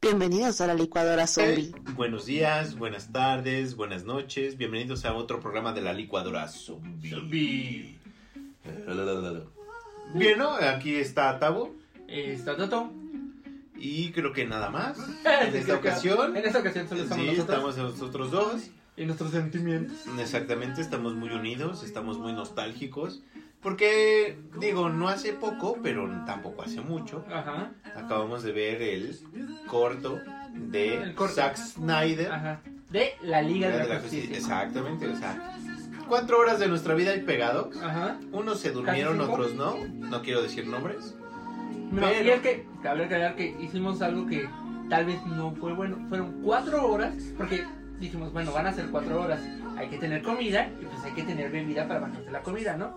Bienvenidos a la licuadora zombie. Buenos días, buenas tardes, buenas noches. Bienvenidos a otro programa de la licuadora zombie. Bien, ¿no? Aquí está Tabo. Está Toto. Y creo que nada más. En esta ocasión. En esta ocasión solo estamos Sí, nosotros. estamos nosotros dos. Y nuestros sentimientos. Exactamente, estamos muy unidos, estamos muy nostálgicos. Porque, digo, no hace poco, pero tampoco hace mucho. Ajá. Acabamos de ver el corto de El corto. Zack Snyder. Ajá. De la Liga de de la, la Justicia. Justicia. Exactamente, o sea, cuatro horas de nuestra vida ahí pegados. Ajá. Unos se durmieron, otros no. No quiero decir nombres. No, Pero- y es que, cabe aclarar que hicimos algo que tal vez no fue bueno. Fueron cuatro horas, porque dijimos, bueno, van a ser cuatro horas. Hay que tener comida y pues hay que tener bebida para bajarse la comida, ¿no?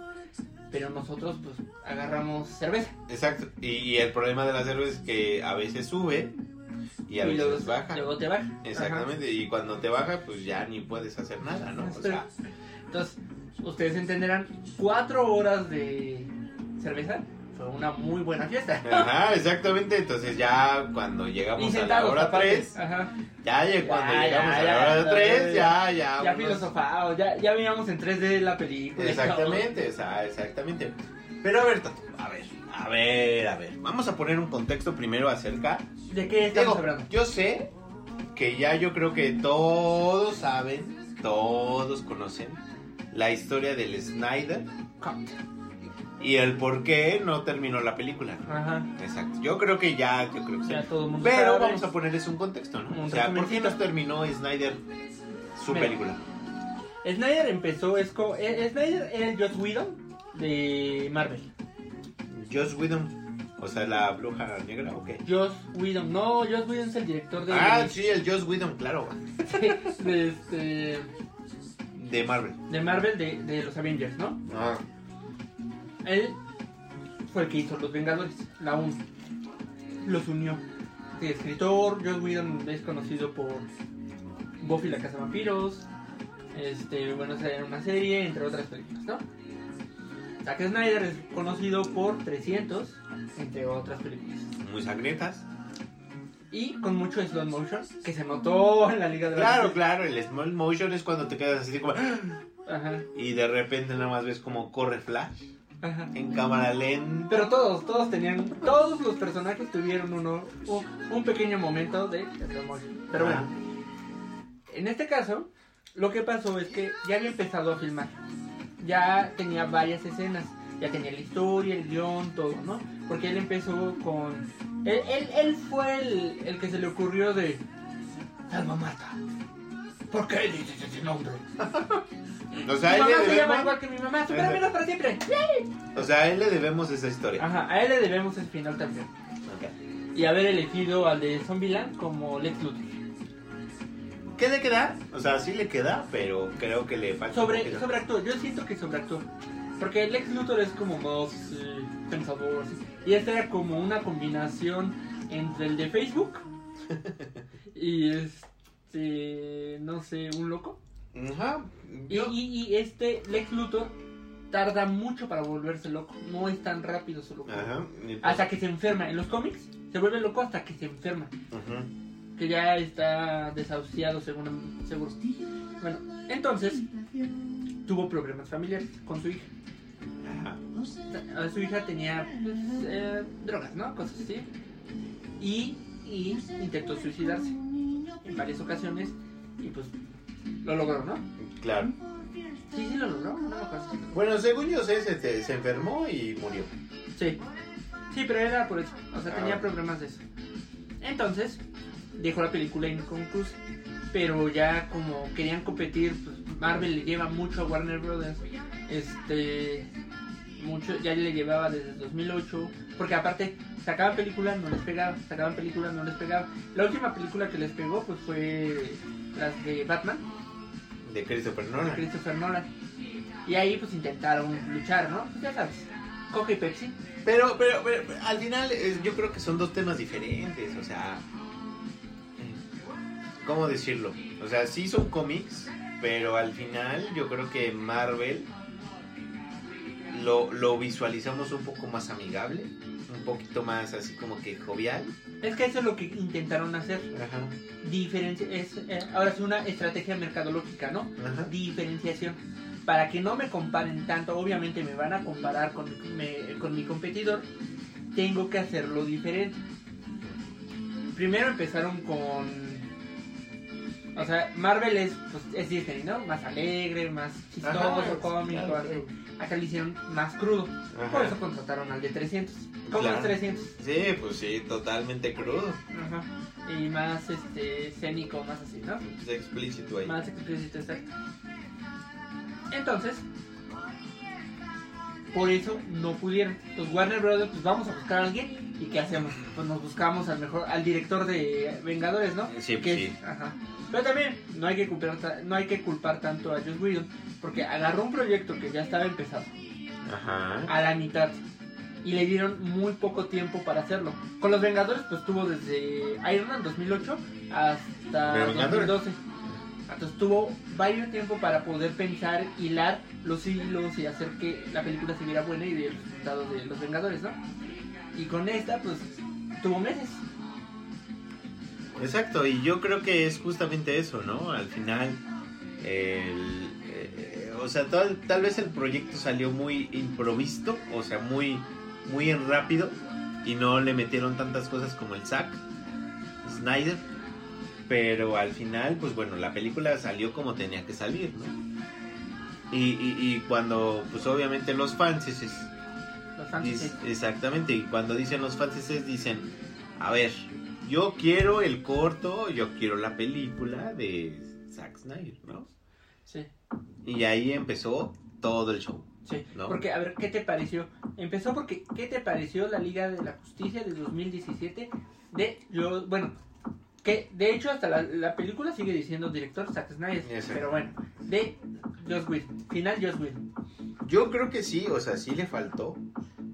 Pero nosotros, pues, agarramos cerveza. Exacto. Y, y el problema de la cerveza es que a veces sube y a y luego, veces baja. luego te baja. Exactamente. Y cuando te baja, pues ya ni puedes hacer nada, ¿no? O sea. Entonces, ustedes entenderán, cuatro horas de cerveza fue una muy buena fiesta. Ajá, exactamente. Entonces ya cuando llegamos a la hora aparte. 3, Ajá. ya, ya cuando Ya, llegamos ya, a la hora ya, 3, ya, ya. Ya unos- filosofados, ya, ya veíamos en 3D la película. Exactamente, o sea, exactamente. Pero a ver, Tato, a ver, a ver, a ver. Vamos a poner un contexto primero acerca. ¿De qué estamos Digo, hablando? yo sé que ya yo creo que todos saben, todos conocen la historia del Snyder Cut. Y el por qué no terminó la película. ¿no? Ajá. Exacto. Yo creo que ya, yo creo que sí. Ya todo el mundo Pero sabe. vamos a ponerles un contexto, ¿no? Un O sea, ¿por qué resumencito. no terminó Snyder su Mira. película? Snyder empezó, es co- eh, Snyder era el Joss Whedon de Marvel. Joss Whedon, o sea, la bruja negra, ¿o qué? Joss Whedon, no, Joss Whedon es el director de, Ah, sí, el Joss Whedon, claro, de, este, de Marvel. de Marvel de, de los Avengers, ¿no? Ah, Él fue el que hizo Los Vengadores, la 1. Los unió. Sí, escritor, Joss Whedon es conocido por Buffy la Casa Vampiros. Este, bueno, era una serie, entre otras películas, ¿no? Zack Snyder es conocido por 300, entre otras películas. muy sangrientas. Y con mucho slow motion, que se notó en la Liga de la Claro, Justicia. claro, el small motion es cuando te quedas así como... Ajá, Y de repente nada más ves como corre Flash ajá. en cámara lenta. Pero todos, todos tenían, todos los personajes tuvieron uno, un, un pequeño momento de. Pero bueno, en este caso, lo que pasó es que ya había empezado a filmar. Ya tenía varias escenas, ya tenía la historia, el guion, todo, ¿no? Porque él empezó con... Él, él, él fue el, el que se le ocurrió de... Salva Marta. ¿Por qué dices ese nombre? O sea, a mi mamá le se llama debemos, igual que mi mamá, supéramela para siempre. o sea, a él le debemos esa historia. Ajá, a él le debemos el final también. Ok. Y haber elegido al de Zombieland como Lex Luthor. ¿Qué le queda? O sea, sí le queda, pero creo que le falta Sobre, sobreactúa, yo siento que sobreactúa. Porque Lex Luthor es como más eh, pensador. Y este era como una combinación entre el de Facebook y este. No sé, un loco. Ajá. Y, Yo- y- y este Lex Luthor tarda mucho para volverse loco. No es tan rápido su. Ajá. pues- Hasta que se enferma. En los cómics se vuelve loco hasta que se enferma. Ujú. que ya está desahuciado según seguro. Bueno, entonces tuvo problemas familiares con su hija. Ajá. A Su hija tenía pues, eh, drogas, ¿no? Cosas así. Y, y intentó suicidarse en varias ocasiones y pues lo logró, ¿no? Claro. Sí, sí lo logró, no me acuerdo. Bueno, según yo sé, se, te- se enfermó y murió. Sí. Sí, pero era por eso. O sea, Ah, tenía problemas de eso. Entonces, dejó la película inconclusa. Pero ya como querían competir, pues Marvel le lleva mucho a Warner Brothers. Este. Mucho, ya le llevaba desde el 2008. Porque aparte, sacaban películas, no les pegaba. Sacaban películas, no les pegaba. La última película que les pegó, pues fue las de Batman, De Christopher de Nolan. Christopher Nolan. Y ahí, pues intentaron luchar, ¿no? Pues ya sabes, Coca y Pepsi. Pero, pero, pero, al final yo creo que son dos temas diferentes. O sea, ¿cómo decirlo? O sea, sí son cómics, pero al final yo creo que Marvel lo, lo visualizamos un poco más amigable, un poquito más así como que jovial. Es que eso es lo que intentaron hacer. Ajá, Diferencia, es, eh, ahora es una estrategia mercadológica, ¿no? ajá. Diferenciación. Para que no me comparen tanto, obviamente me van a comparar con, me- con mi competidor, tengo que hacerlo diferente. Primero empezaron con... O sea, Marvel es, pues, es Disney, ¿no? Más alegre, más chistoso, Ajá, cómico, claro, así. claro. Acá lo hicieron más crudo. Ajá. Por eso contrataron al de 300. ¿Cómo Claro. es 300? Sí, pues sí, totalmente crudo. Ajá. Y más este escénico, más así, ¿no? Es explícito ahí. Más explícito, exacto. Entonces, por eso no pudieron. Los Warner Brothers, pues vamos a buscar a alguien. ¿Y qué hacemos? Pues nos buscamos al mejor, al director de Vengadores, ¿no? Sí, Que sí. es- ajá. Pero también no hay que culpar, no hay que culpar tanto a Joss Whedon, porque agarró un proyecto que ya estaba empezado Ajá. a la mitad y le dieron muy poco tiempo para hacerlo. Con los Vengadores pues tuvo desde Iron Man 2008 hasta ¿De Vengadores? 2012. Entonces tuvo varios tiempo para poder pensar, hilar los hilos y hacer que la película se viera buena y del resultado de los Vengadores, ¿no? Y con esta pues tuvo meses. Exacto, y yo creo que es justamente eso, ¿no? Al final, el, eh, o sea, tal, tal vez el proyecto salió muy improvisto, o sea, muy, muy rápido, y no le metieron tantas cosas como el Zack Snyder, pero al final, pues bueno, la película salió como tenía que salir, ¿no? Y, y, y cuando, pues obviamente los fans, Los fans exactamente, y cuando dicen los franceses dicen, a ver, yo quiero el corto, yo quiero la película de Zack Snyder, ¿no? Sí. Y ahí empezó todo el show. Sí, ¿No? porque a ver, ¿qué te pareció? Empezó porque, ¿qué te pareció la Liga de la Justicia de 2017? De, yo, bueno, que de hecho hasta la, la película sigue diciendo director Zack Snyder, pero bueno, de Joss Whedon, final Joss Whedon. Yo creo que sí, o sea, sí le faltó,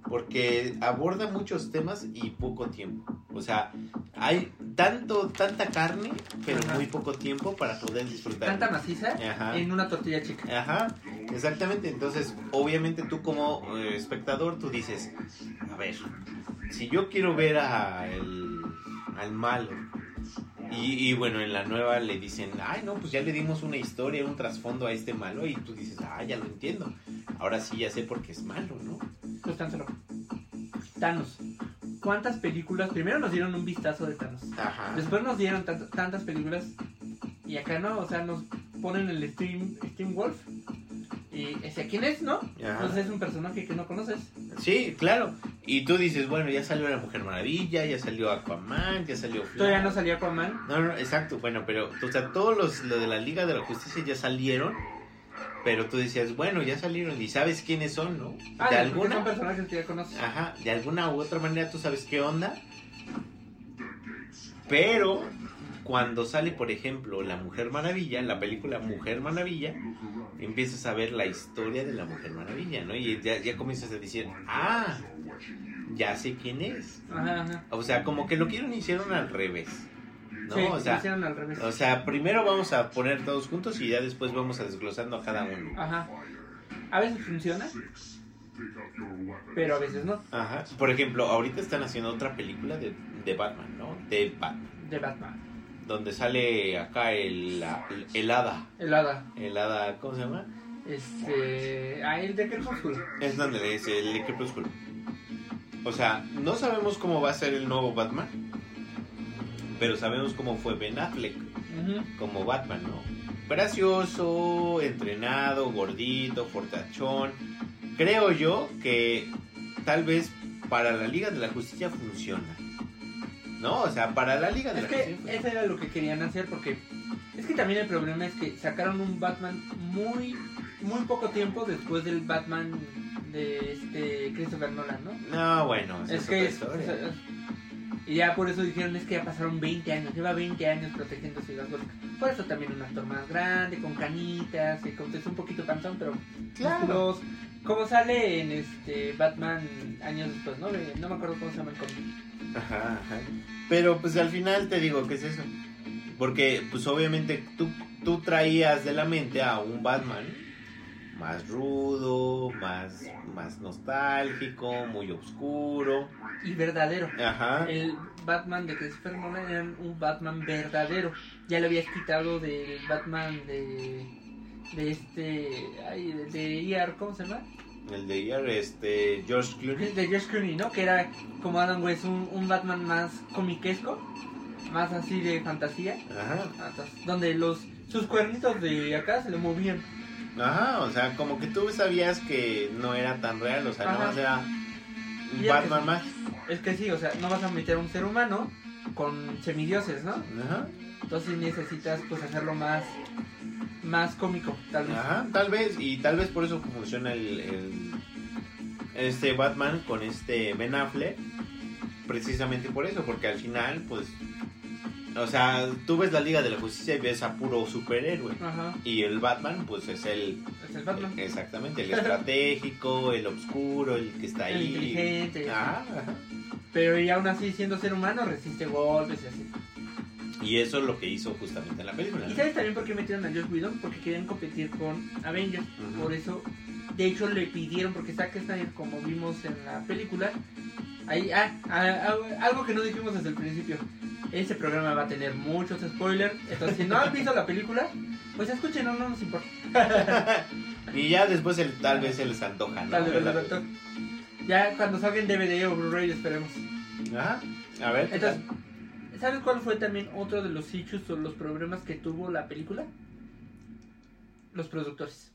porque aborda muchos temas y poco tiempo. O sea, hay tanto, tanta carne, pero Ajá. muy poco tiempo para poder disfrutar. Tanta maciza Ajá. en una tortilla chica. Ajá, exactamente. Entonces, obviamente tú como eh, espectador, tú dices, a ver, si yo quiero ver a el, al malo, y, y bueno, en la nueva le dicen, ay, no, pues ya le dimos una historia, un trasfondo a este malo, y tú dices, ah, ya lo entiendo. Ahora sí ya sé por qué es malo, ¿no? Sustancia loca. Thanos. ¿Cuántas películas? Primero nos dieron un vistazo de Thanos. Ajá. Después nos dieron tant- tantas películas y acá no, o sea, nos ponen el Steam, Steam Wolf y ese quién es, ¿no? Ajá. Pues es un personaje que no conoces. Sí, claro. Y tú dices, bueno, ya salió la Mujer Maravilla, ya salió Aquaman, ya salió Flash. Todavía no salió Aquaman. No, no, exacto, bueno, pero, o sea, todos los lo de la Liga de la Justicia ya salieron, pero tú decías, bueno, ya salieron y sabes quiénes son, ¿no? Ah, de alguna, son personajes que ya conoces. ajá, de alguna u otra manera tú sabes qué onda, pero cuando sale, por ejemplo, la Mujer Maravilla, la película Mujer Maravilla, empiezas a ver la historia de la Mujer Maravilla, ¿no? Y ya, ya comienzas a decir, ah, ya sé quién es. Ajá, ajá. O sea, como que lo quieren hicieron al revés. ¿no? sí, o sea, hicieron al revés. o sea, primero vamos a poner todos juntos y ya después vamos a desglosando a cada uno. Ajá. A veces funciona, pero a veces no. Ajá. Por ejemplo, ahorita están haciendo otra película de, de Batman, ¿no? De Batman. De Batman. Donde sale acá el, el hada. El hada. El hada, ¿cómo se llama? Este. Ah, el de Crepúsculo. Es donde es el crepúsculo. O sea, no sabemos cómo va a ser el nuevo Batman. Pero sabemos cómo fue Ben Affleck. Como Batman, ¿no? Gracioso, entrenado, gordito, fortachón. Creo yo que tal vez para la Liga de la Justicia funciona. ¿No? O sea, para la Liga de Es la que Justicia. eso era lo que querían hacer porque es que también el problema es que sacaron un Batman muy muy poco tiempo después del Batman de este Christopher Nolan, ¿no? No, bueno, Es es, que es, historia. o sea, y ya por eso dijeron es que ya pasaron 20 años, lleva 20 años protegiendo Ciudad Gótica. Por eso también un actor más grande, con canitas, es un poquito panzón, pero Claro. musculoso. Como sale en este Batman años después, ¿no? No me acuerdo cómo se llama el cómic. Ajá, ajá. Pero pues al final te digo, ¿qué es eso? Porque, pues obviamente, tú, tú traías de la mente a un Batman más rudo, más, más nostálgico, muy oscuro. Y verdadero. Ajá. El Batman de Christopher Nolan era un Batman verdadero. Ya lo habías quitado del Batman de. De este. Ay, de, de ER, ¿cómo se llama? El de ayer, este, George Clooney. De George Clooney, ¿no? Que era como Adam West, un, un Batman más comiquesco, más así de fantasía. Ajá. Donde los sus cuernitos de acá se le movían. Ajá, o sea, como que tú sabías que no era tan real, o sea, Ajá. no era un Batman que- más. Es que sí, o sea, no vas a meter un ser humano con semidioses, ¿no? Ajá. Entonces necesitas pues hacerlo más más cómico, tal vez. Ajá, tal vez, y tal vez por eso funciona el, el- este Batman con este Ben Affleck, precisamente por eso, porque al final, pues, o sea, tú ves la Liga de la Justicia y ves a puro superhéroe, Ajá, y el Batman, pues, es el, es el Batman. exactamente, el estratégico, el oscuro, el que está El ahí. inteligente. Ajá. Pero y aún así, siendo ser humano, resiste golpes y así. Y eso es lo que hizo justamente en la película. ¿Y sabes también por qué metieron a Josh Whedon? Porque querían competir con Avengers. Por eso, de hecho, le pidieron, porque Zack Snyder, como vimos en la película, ahí, ah, ah, ah, algo que no dijimos desde el principio. Ese programa va a tener muchos spoilers. Entonces, si no han visto la película, pues escuchen, no, no nos importa. Y ya después el, tal vez se les antoja, ¿no? Tal vez, ¿Verdad? doctor. Ya cuando salga en DVD o Blu-ray, esperemos. Ajá. A ver. ¿qué Entonces, tal? ¿Sabes cuál fue también otro de los issues o los problemas que tuvo la película? Los productores.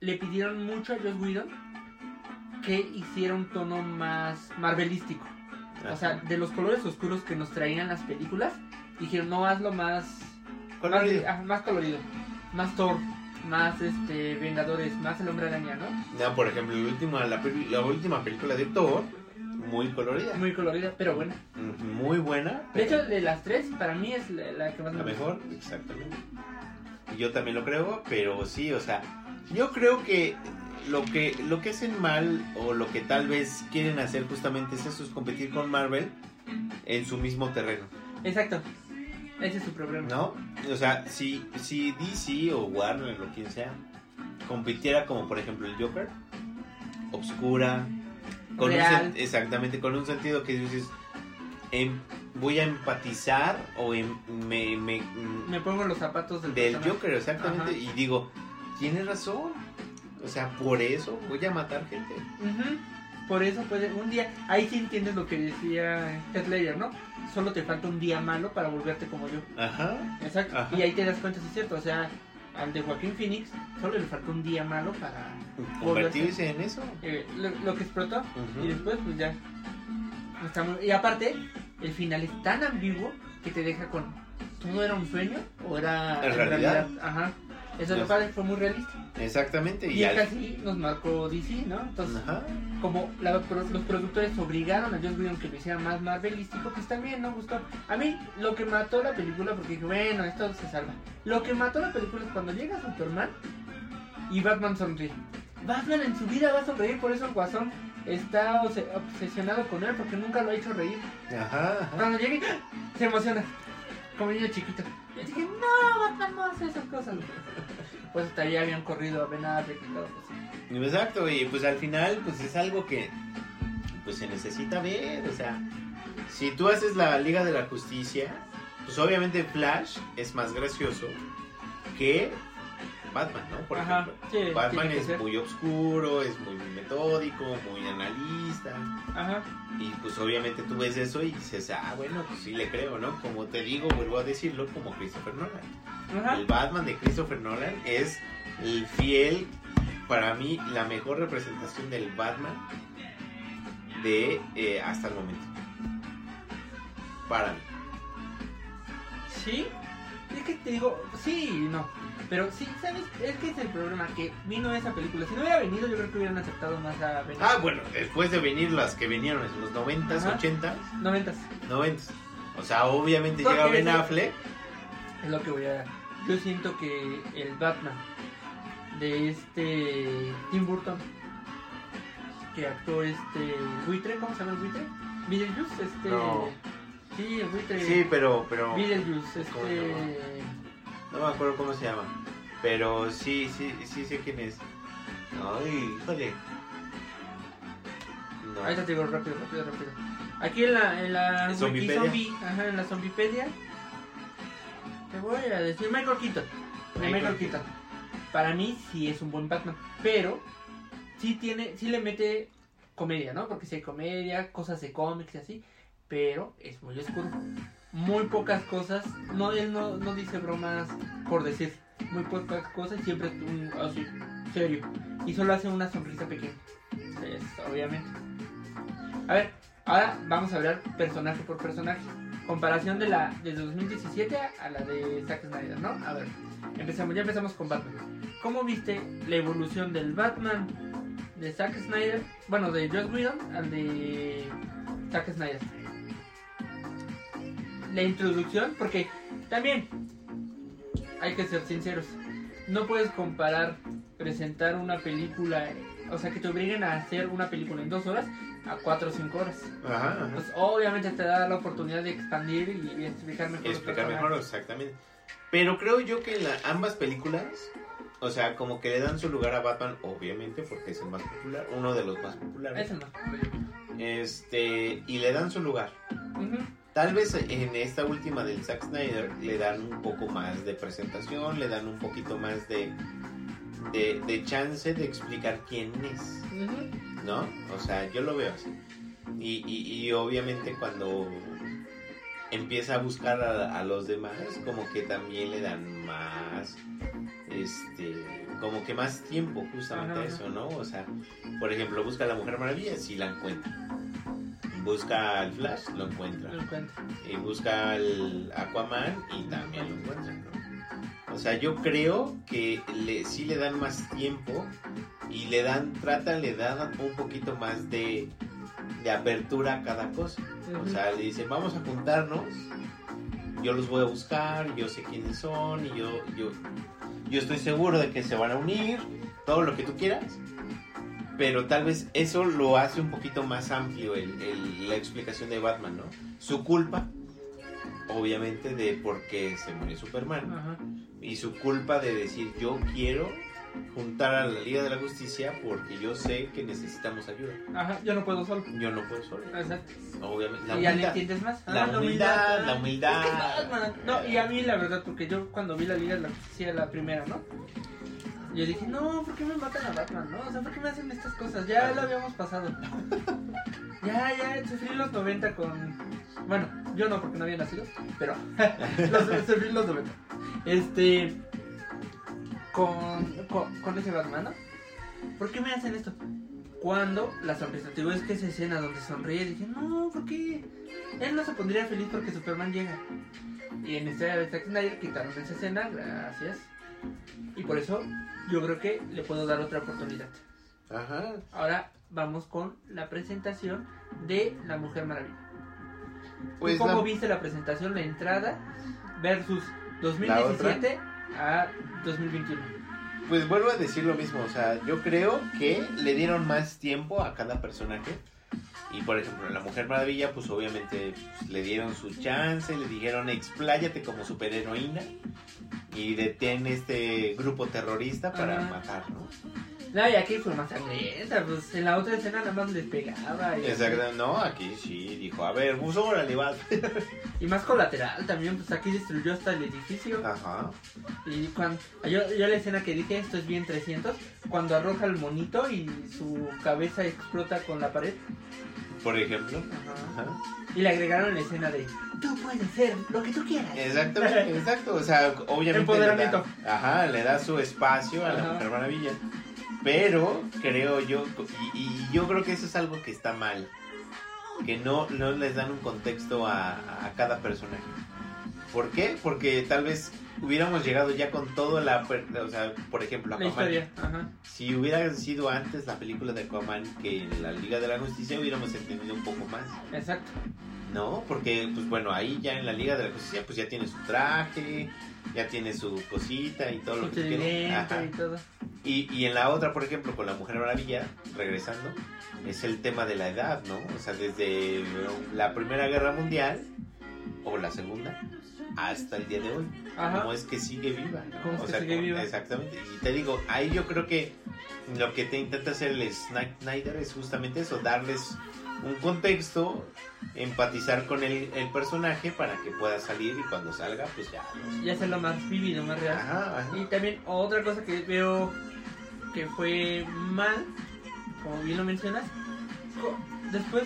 Le pidieron mucho a Joss Whedon que hiciera un tono más marvelístico. O sea, de los colores oscuros que nos traían las películas, dijeron, no, hazlo más Colorido. Más, ah, más colorido. Más Thor, más este Vengadores, más el Hombre Araña, ¿no? No, por ejemplo, la última, la última película de Thor, muy colorida. Muy colorida, pero buena. Muy buena. De hecho, de las tres, para mí es la, la que más la me gusta. mejor, exactamente. Yo también lo creo, pero sí, o sea, yo creo que lo que lo que hacen mal o lo que tal vez quieren hacer justamente es eso, es competir con Marvel en su mismo terreno, Exacto. Ese es su problema. ¿no? O sea, si, si DC o Warner o quien sea compitiera como por ejemplo el Joker, obscura, con un Real. sen- exactamente, con un sentido que dices, em- voy a empatizar o em- me, me- Me pongo los zapatos del, del. Joker, exactamente, Ajá. y digo, tienes razón, o sea, por eso voy a matar gente. Ujú. Por eso puede, un día, ahí sí entiendes lo que decía Heath Ledger, ¿no? Solo te falta un día malo para volverte como yo. Ajá, Exacto. Ajá. Y ahí te das cuenta si es cierto. O sea, al de Joaquín Phoenix solo le faltó un día malo para convertirse en eso. eh, lo, lo que explotó. Y después, pues ya. Está muy- Y aparte, el final es tan ambiguo que te deja con. ¿Todo era un sueño? ¿O era En realidad. Ajá. Eso es lo padre, fue muy realista. Exactamente, y, Y al- casi nos marcó DC, ¿no? Entonces, Ajá, como la- los productores obligaron a Joss Whedon que lo hiciera más marvelístico, pues también no gustó. A mí, lo que mató la película, porque dije, bueno, esto se salva. Lo que mató la película es cuando llega Superman y Batman sonríe. Batman en su vida va a sonreír, por eso el guasón está obse- obsesionado con él, porque nunca lo ha hecho reír. ajá, ajá. Cuando llegue, se emociona, como niño chiquito. Y dije, no, Batman no hace esas cosas. Pues hasta ahí habían corrido a Ben Affleck eso. Exacto, y pues al final pues es algo que pues se necesita ver, o sea, si tú haces la Liga de la Justicia, pues obviamente Flash es más gracioso que Batman, ¿no? Por Ajá, ejemplo. sí, Batman es ser. muy oscuro, es muy metódico, muy analista, Ajá. y pues obviamente tú ves eso y dices, ah, bueno, pues sí le creo, ¿no? Como te digo, vuelvo a decirlo, como Christopher Nolan. Ajá. El Batman de Christopher Nolan es el fiel, para mí, la mejor representación del Batman de eh, hasta el momento. Para mí. Sí, es que te digo, sí y no. Pero sí, ¿sabes? Es que es el problema, que vino esa película. Si no hubiera venido, yo creo que hubieran aceptado más a Ben Ah, bueno, después de venir las que vinieron en los 90s, Ajá. 80s, Noventas, 90s. O sea, obviamente llega Ben Affleck. es lo que voy a... Yo siento que el Batman de este Tim Burton, que actuó este buitre, ¿cómo se llama el buitre? Beetlejuice, este... No. Sí, el buitre. Sí, pero, pero Beetlejuice, ¿Cómo se este... no me acuerdo cómo se llama. Pero sí, sí, sí sé quién es. Ay, híjole. No. Ahí te digo rápido, rápido, rápido. Aquí en la, en la. Zombie, ajá, en la Zombipedia. Te voy a decir Michael Keaton. Michael Michael Keaton. Para mí sí es un buen Batman, pero sí tiene, sí le mete comedia, ¿no? Porque sí hay comedia, cosas de cómics y así, pero es muy oscuro. Muy pocas cosas, no él no, no dice bromas por decir, muy pocas cosas, siempre es un, así, serio. Y solo hace una sonrisa pequeña. Obviamente. A ver, ahora vamos a hablar personaje por personaje. Comparación de la de 2017 a la de Zack Snyder, ¿no? A ver, empezamos, ya empezamos con Batman. ¿Cómo viste la evolución del Batman de Zack Snyder? Bueno, de Joss Whedon al de Zack Snyder. La introducción, porque también hay que ser sinceros. No puedes comparar presentar una película, o sea, que te obliguen a hacer una película en dos horas a cuatro o cinco horas. Ajá, ajá. Pues obviamente te da la oportunidad de expandir y, y explicar mejor. Explicar mejor, exactamente. Pero creo yo que en la- ambas películas, o sea, como que le dan su lugar a Batman, obviamente, porque es el más popular, uno de los más populares. Es el más. Este, y le dan su lugar. Tal vez en esta última del Zack Snyder le dan un poco más de presentación, le dan un poquito más de, de, de chance de explicar quién es. ¿no? O sea, yo lo veo así. Y, y, y obviamente cuando empieza a buscar a, a los demás, como que también le dan más, este, como que más tiempo justamente a eso, ¿no? O sea, por ejemplo, busca a la Mujer Maravilla, si la encuentra. Busca al Flash, lo encuentra. Lo. Y busca al Aquaman y también lo encuentra, ¿no? O sea, yo creo que le, sí le dan más tiempo y le dan, tratan, le dan un poquito más de, de apertura a cada cosa. O sea, le dicen, vamos a juntarnos, yo los voy a buscar, yo sé quiénes son, y yo, yo, yo estoy seguro de que se van a unir, todo lo que tú quieras. Pero tal vez eso lo hace un poquito más amplio el- el- la explicación de Batman, ¿no? Su culpa, obviamente, de por qué se murió Superman. Ajá. Y su culpa de decir, yo quiero juntar a la Liga de la Justicia porque yo sé que necesitamos ayuda. Ajá, yo no puedo solo. Yo no puedo solo. Exacto. Obviamente. La y ya le humildad. entiendes más. La Ah, humildad, la humildad. Es que es Batman. No, y a mí la verdad, porque yo cuando vi la Liga de la Justicia, la primera, ¿no? Yo dije, no, ¿por qué me matan a Batman? No, o sea, ¿por qué me hacen estas cosas? Ya lo habíamos pasado. Ya, ya, sufrí los 90 con... Bueno, yo no, porque no había nacido, pero los, sufrí los 90. Este... Con, con, ese Batman, ¿no? ¿Por qué me hacen esto? Cuando la sorpresa, te digo, es que esa escena donde sonríe, dije, no, ¿por qué? Él no se pondría feliz porque Superman llega. Y en esta de Zack Snyder quitaron esa escena, gracias. Y por eso yo creo que le puedo dar otra oportunidad. Ajá. Ahora vamos con la presentación de La Mujer Maravilla. Pues ¿Tú ¿Cómo la- viste la presentación, la entrada versus 2017 a 2021? Pues vuelvo a decir lo mismo, o sea, yo creo que le dieron más tiempo a cada personaje. Y por ejemplo, la Mujer Maravilla, pues obviamente pues, le dieron su chance, le dijeron expláyate como superheroína y detén este grupo terrorista para Ajá. matar, ¿no? No, y aquí fue más sangrienta, pues en la otra escena nada más les pegaba. Y, Exacto, no, aquí sí, dijo, a ver, pues órale, va. y más colateral también, pues aquí destruyó hasta el edificio. Ajá. Y cuando yo, yo la escena que dije, esto es bien 300, cuando arroja el monito y su cabeza explota con la pared. Por ejemplo. Ajá. Ajá. Y le agregaron la escena de, tú puedes ser lo que tú quieras. Exactamente, exacto. O sea, obviamente. Empoderamiento. Le da, ajá, le da su espacio a la Ajá. Mujer Maravilla. Pero creo yo, y, y yo creo que eso es algo que está mal. Que no, no les dan un contexto a, a cada personaje. ¿Por qué? Porque tal vez hubiéramos llegado ya con todo la. O sea, por ejemplo, La Aquaman. historia, ajá. Si hubiera sido antes la película de Aquaman que en la Liga de la Justicia, hubiéramos entendido un poco más. Exacto. ¿no? Porque, pues bueno, ahí ya en la Liga de la Justicia, pues ya tiene su traje, ya tiene su cosita y todo lo que Ajá. y todo. Y, y en la otra, por ejemplo, con la Mujer Maravilla, regresando, es el tema de la edad, ¿no? O sea, desde la Primera Guerra Mundial, o la segunda hasta el día de hoy. Ajá. Cómo es que sigue viva. ¿no? Cómo es O que sea, sigue viva. Exactamente. Y te digo, ahí yo creo que lo que te intenta hacer el Snyder es justamente eso, darles un contexto, empatizar con el, el personaje para que pueda salir y cuando salga, pues ya. los- Y hacerlo más vivido, más real. Ajá, ajá. Y también otra cosa que veo que fue mal, como bien lo mencionas, después,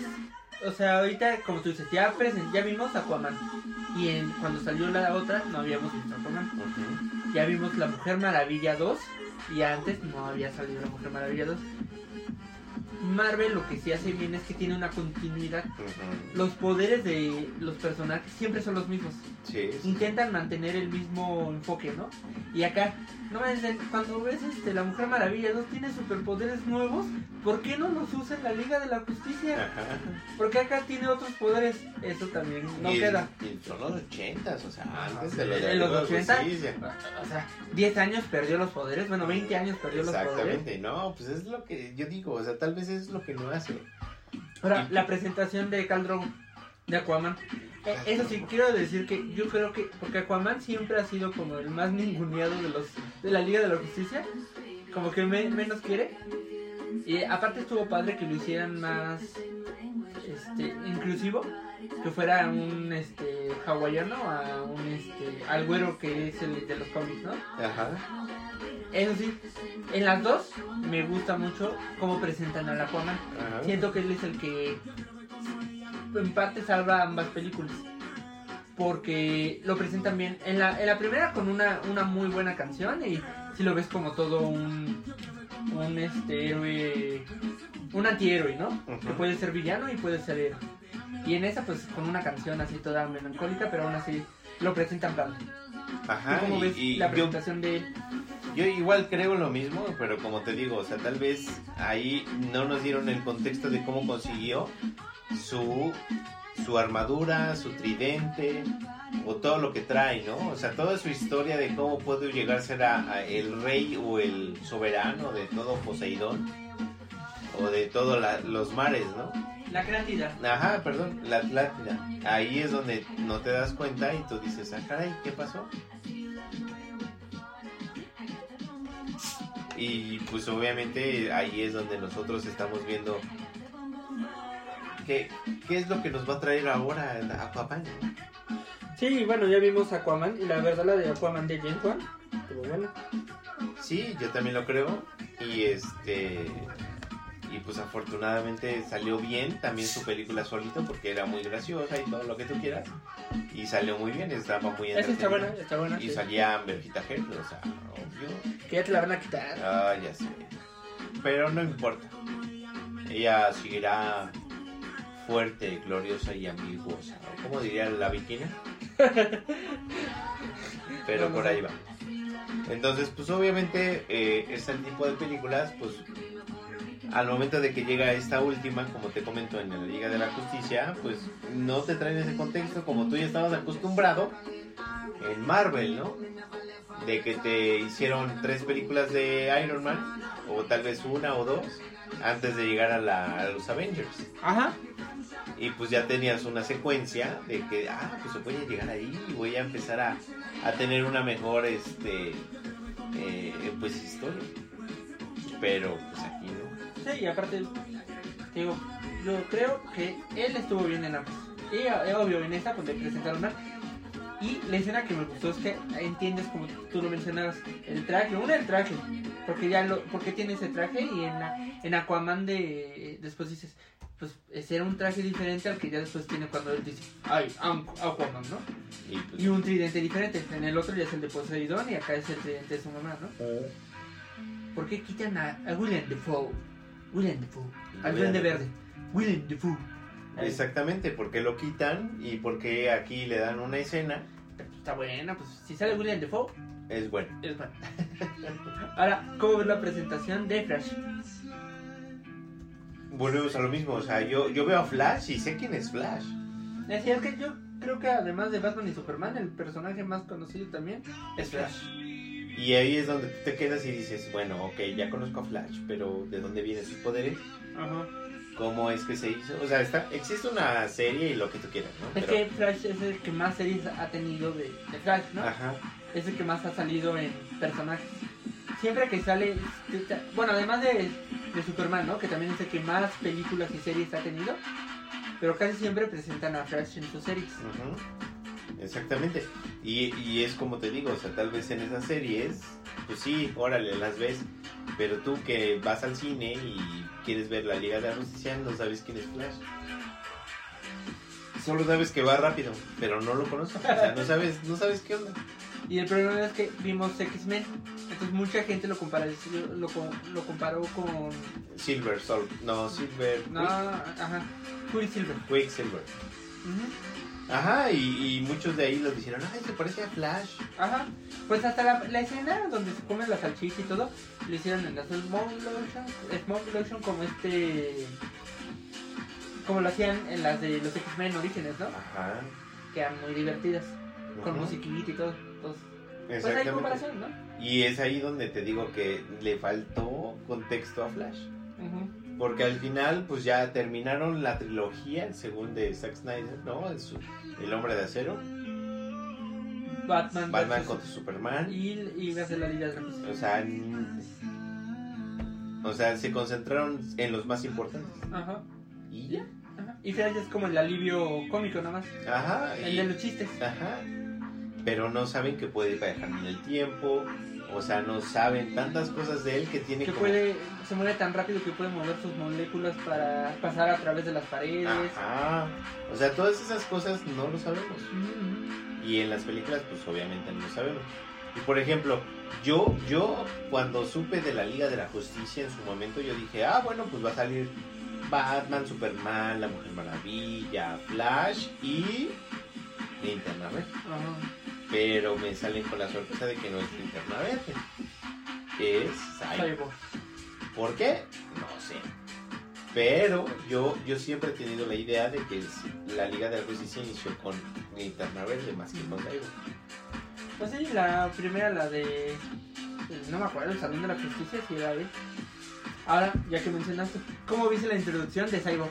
o sea, ahorita como tú dices, ya presen- ya vimos Aquaman. Y en, cuando salió la otra no habíamos visto Aquaman. Ujú, Ya vimos La Mujer Maravilla 2 y antes no había salido La Mujer Maravilla 2. Marvel lo que sí hace bien es que tiene una continuidad. Los poderes de los personajes siempre son los mismos. Sí, sí. intentan mantener el mismo enfoque, ¿no? Y acá, no me dicen, cuando ves este, la Mujer Maravilla 2 tiene superpoderes nuevos, ¿por qué no los usa en la Liga de la Justicia? Ajá. Porque acá tiene otros poderes, eso también no y, queda. y son los ochentas, o sea, antes sí, de en los Liga de 80. Justicia. O sea, 10 años perdió los poderes, bueno, 20 años perdió los poderes. Exactamente, no, pues es lo que yo digo, o sea, tal vez es lo que no hace. Ahora, la presentación de Drogo, de Aquaman. Eh, Eso sí, quiero decir que yo creo que, porque Aquaman siempre ha sido como el más ninguneado de los de la Liga de la Justicia, como que me- menos quiere. Y aparte estuvo padre que lo hicieran más este, inclusivo, que fuera un este hawaiano a un este al güero que es el de los cómics, ¿no? Ajá. Eso sí, en las dos me gusta mucho cómo presentan al Aquaman. Ajá. Siento que él es el que en parte salva ambas películas. Porque lo presentan bien. En la, en la primera con una, una muy buena canción y si lo ves como todo un, un este héroe, un antihéroe, ¿no? Ujú. Que puede ser villano y puede ser héroe. Y en esa pues con una canción así toda melancólica, pero aún así lo presentan bien. Ajá. ¿Cómo y- ves y la yo, presentación de él? yo igual creo lo mismo, pero como te digo, o sea, tal vez ahí no nos dieron el contexto de cómo consiguió su su armadura, su tridente o todo lo que trae, ¿no? O sea, toda su historia de cómo puede llegar a ser a- a el rey o el soberano de todo Poseidón o de todos los mares, ¿no? La creatividad. Ajá, perdón, la Atlántida. Ahí es donde no te das cuenta y tú dices, ah, caray, ¿qué pasó? Y pues obviamente ahí es donde nosotros estamos viendo qué, qué es lo que nos va a traer ahora Aquaman. Sí, bueno, ya vimos Aquaman y la verdad la de Aquaman de James Wan estuvo buena. Sí, yo también lo creo. Y este. Y pues afortunadamente salió bien también su película solito porque era muy graciosa y todo lo que tú quieras. Y salió muy bien, estaba muy Esa está buena, entretenida. está buena. Y sí. salía Amberjita Heard, o sea, obvio. Que ya te la van a quitar. Ah, ya sé. Pero no importa. Ella seguirá fuerte, gloriosa y ambiguosa. ¿no? ¿Cómo diría la bikina? Pero por ahí va. Entonces, pues obviamente, eh, este tipo de películas, pues al momento de que llega esta última, como te comento en la Liga de la Justicia, pues no te traen ese contexto como tú ya estabas acostumbrado en Marvel, ¿no? De que te hicieron tres películas de Iron Man, o tal vez una o dos, antes de llegar a, la- a los Avengers. Ajá. Y pues ya tenías una secuencia de que, ah, pues voy a llegar ahí y voy a empezar a, a tener una mejor, este, eh, pues historia. Pero pues aquí no. Sí, y aparte, te digo, yo creo que él estuvo bien en ambas. Y eh, obvio, en esta cuando presentaron a Y la escena que me gustó es que entiendes como tú lo mencionabas, el traje, una el traje, porque ya lo, porque tiene ese traje y en la, en Aquaman de después dices, pues ese era un traje diferente al que ya después tiene cuando él dice, ay, Aquaman, ¿no? Y pues, Y un tridente diferente, en el otro ya es el de Poseidón y acá es el tridente de su mamá, ¿no? ¿Por qué quitan a, a William Defoe? William Defoe, al Dafoe. verde, William Defoe. Exactamente, porque lo quitan y porque aquí le dan una escena, Está buena, pues si sale William Defoe, es bueno. es bueno. Ahora, ¿cómo ves la presentación de Flash? Volvemos a lo mismo, o sea, yo, yo veo a Flash y sé quién es Flash. Es que yo creo que además de Batman y Superman, el personaje más conocido también es Flash. Y ahí es donde tú te quedas y dices, bueno, ok, ya conozco a Flash, pero ¿de dónde vienen sus poderes? Ajá. cómo es que se hizo. O sea, está, existe una serie y lo que tú quieras, ¿no? Es Pero- que Flash es el que más series ha tenido de, de Flash, ¿no? Ajá. Es el que más ha salido en personajes. Siempre que sale, bueno, además de, de Superman, ¿no? Que también es el que más películas y series ha tenido. Pero casi siempre presentan a Flash en sus series. Ujú. Exactamente. Y, y es como te digo, o sea, tal vez en esas series, pues sí, órale, las ves. Pero tú que vas al cine y quieres ver la Liga de la Justicia, no sabes quién es Flash. Solo sabes que va rápido, pero no lo conoces. O sea, no sabes, no sabes qué onda. Y el problema es que vimos X-Men. Entonces mucha gente lo, compara, lo, co- lo comparó con... Silver Sol, no, Silver. No, ajá. Quicksilver. Quick- Quicksilver. Ujú. Ajá, y, y muchos de ahí lo dijeron, ay, se parece a Flash. Ajá. Pues hasta la, la escena donde se come la salchicha y todo, lo hicieron en la Smoke Lotion, Smoke Lotion como este... Como lo hacían en las de los X-Men Orígenes, ¿no? Ajá. Que eran muy divertidas. Con musiquita y todo. Entonces, pues hay comparación, ¿no? Y es ahí donde te digo que le faltó contexto a Flash. Ujú. Porque al final, pues ya terminaron la trilogía, según de Zack Snyder, ¿no? El, hombre de acero, Batman, Batman contra Superman. Y, y la Liga de la. O sea, o sea, se concentraron en los más importantes. Ajá. Y ya. Ajá. Y Flash es como el alivio cómico nomás. Ajá. El y- de los chistes. Ajá. Pero no saben que puede viajar en el tiempo. O sea, no saben tantas cosas de él que tiene Que como- puede, se mueve tan rápido que puede mover sus moléculas para pasar a través de las paredes. Ajá. O sea, todas esas cosas no lo sabemos. Y en las películas, pues obviamente no lo sabemos. Y por ejemplo, yo, yo cuando supe de la Liga de la Justicia en su momento, yo dije, ah, bueno, pues va a salir Batman, Superman, la Mujer Maravilla, Flash y Linterna Verde. Ajá. Pero me salen con la sorpresa de que no es Linterna Verde. Es Cyborg. ¿Por qué? No sé. Pero yo, yo siempre he tenido la idea de que la Liga de la Justicia inició con Linterna Verde más que con Cyborg. Pues sí, la primera, la de. No me acuerdo, el Salón de la Justicia, si era él. Ahora, ya que mencionaste, ¿cómo viste la introducción de Cyborg?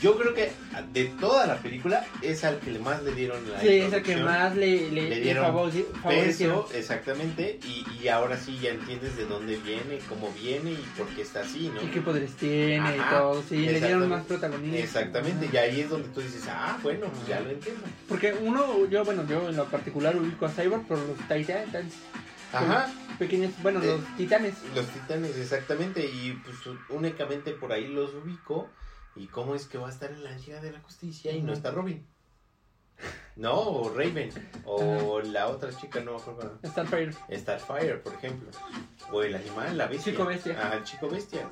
Yo creo que de toda la película es al que más le dieron la Sí, es el que más le, le, le le dieron peso, exactamente, y, y ahora sí ya entiendes de dónde viene, cómo viene y por qué está así, ¿no? Y qué poderes tiene y todo. Sí, le dieron más protagonismo. Exactamente, y ahí es donde tú dices, ah, bueno, pues ya lo entiendo. Porque uno, yo, bueno, yo en lo particular ubico a Cyborg por los Titans. Ajá, Pequeños, bueno, los titanes. los titanes, exactamente, y pues únicamente por ahí los ubico. ¿Y cómo es que va a estar en la Liga de la Justicia y no está Robin? No, o Raven, o la otra chica, no me acuerdo. Starfire. Starfire, por ejemplo. O el animal, la bestia. Chico bestia. Ah, el chico bestia.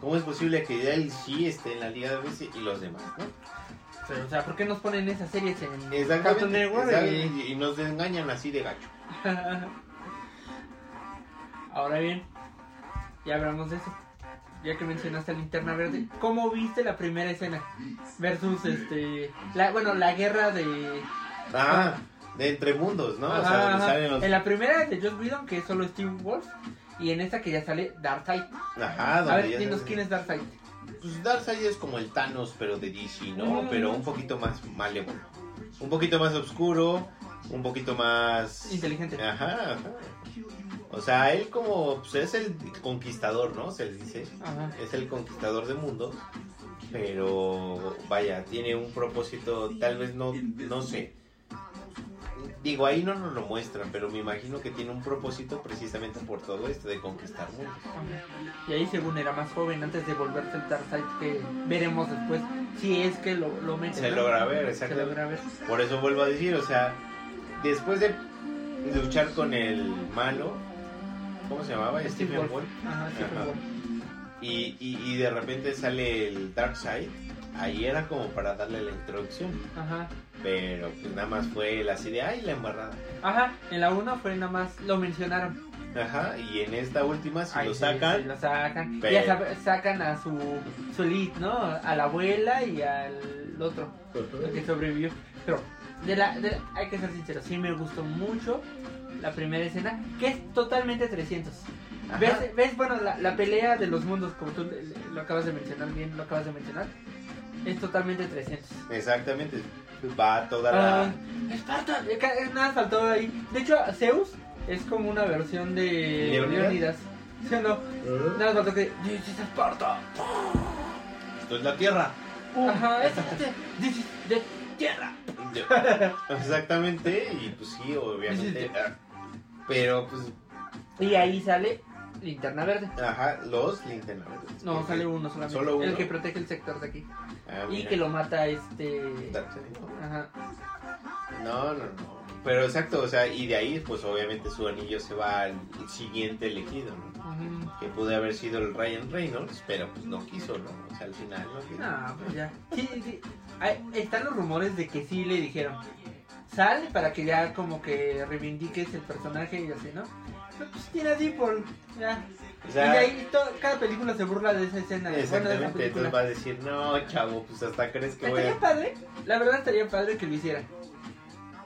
¿Cómo es posible que él sí esté en la Liga de Bestia y los demás, no? Pero, o sea, ¿por qué nos ponen esas series en Cartoon. Network? Y, y nos engañan así de gacho. Ahora bien, ya hablamos de eso. Ya que mencionaste la linterna verde, ¿cómo viste la primera escena? Versus este. La, bueno, la guerra de. Ah, de entre mundos, ¿no? o sea, Ajá, donde ajá. salen los. En la primera de Joss Whedon, que es solo Steve Wolf. Y en esta que ya sale Darkseid. Ajá, A ver, dinos quién es Darkseid. Pues Darkseid es como el Thanos, pero de DC, ¿no? Mm. Pero un poquito más malévolo. Un poquito más oscuro, un poquito más... Inteligente. Ajá, ajá. O sea, él como... Pues es el conquistador, ¿no? Se les dice. Ajá. Es el conquistador de mundos. Pero, vaya, tiene un propósito, tal vez no, no sé. Digo, ahí no nos lo muestran, pero me imagino que tiene un propósito precisamente por todo esto de conquistar mundos. Y ahí según era más joven antes de volverse el Darkseid que veremos después si es que lo, lo meten, Se logra ver, ver. Por eso vuelvo a decir, o sea, después de luchar con el malo, ¿cómo se llamaba? Stephen Wolf. Wolf. Ajá, Stephen. Wolf. Y, y, y de repente sale el Darkseid. Ahí era como para darle la introducción. Ajá. Pero pues nada más fue la de ay la embarrada. Ajá, en la 1 fue nada más, lo mencionaron. Ajá, y en esta última si lo sí, sacan. sí, lo sacan. Pero- Ya sacan a su, su lead, ¿no? A la abuela y al otro, el que sobrevivió. Pero, de la, de la- hay que ser sinceros, sí me gustó mucho la primera escena, que es totalmente 300. Ajá. ¿Ves, ves, bueno, la, la pelea de los mundos, como tú le- lo acabas de mencionar bien, lo acabas de mencionar, es totalmente 300. Exactamente. Va toda la. Esparta, eh, eh, nada faltó ahí. De hecho, Zeus es como una versión de. Leónidas. ¿Sí o no? Nada faltó que. This is Esparta. Esto es la tierra. Ajá, es este. This is the tierra. Exactamente, y pues sí, obviamente. Pero pues, Y ahí sale Linterna Verde. ajá, los linterna verdes. No, sale uno solamente. ¿Solo uno? El que protege el sector de aquí. Ah, Y que lo mata este. Ajá. No, no, no. Pero exacto, o sea, y de ahí, pues obviamente su anillo se va al siguiente elegido, ¿no? Pudo haber sido el Ryan Reynolds, pero pues no quiso, ¿no? O sea, al final no quiso. No, pues ya. Sí, sí. Hay- están los rumores de que sí le dijeron. Sal para que ya como que reivindiques el personaje y así, ¿no? Pero pues tira Deadpool, ya. O y de ahí cada película se burla de esa escena. Bueno, de exactamente, entonces va a decir, no, chavo, pues hasta crees que voy Estaría padre, la verdad estaría padre que lo hiciera.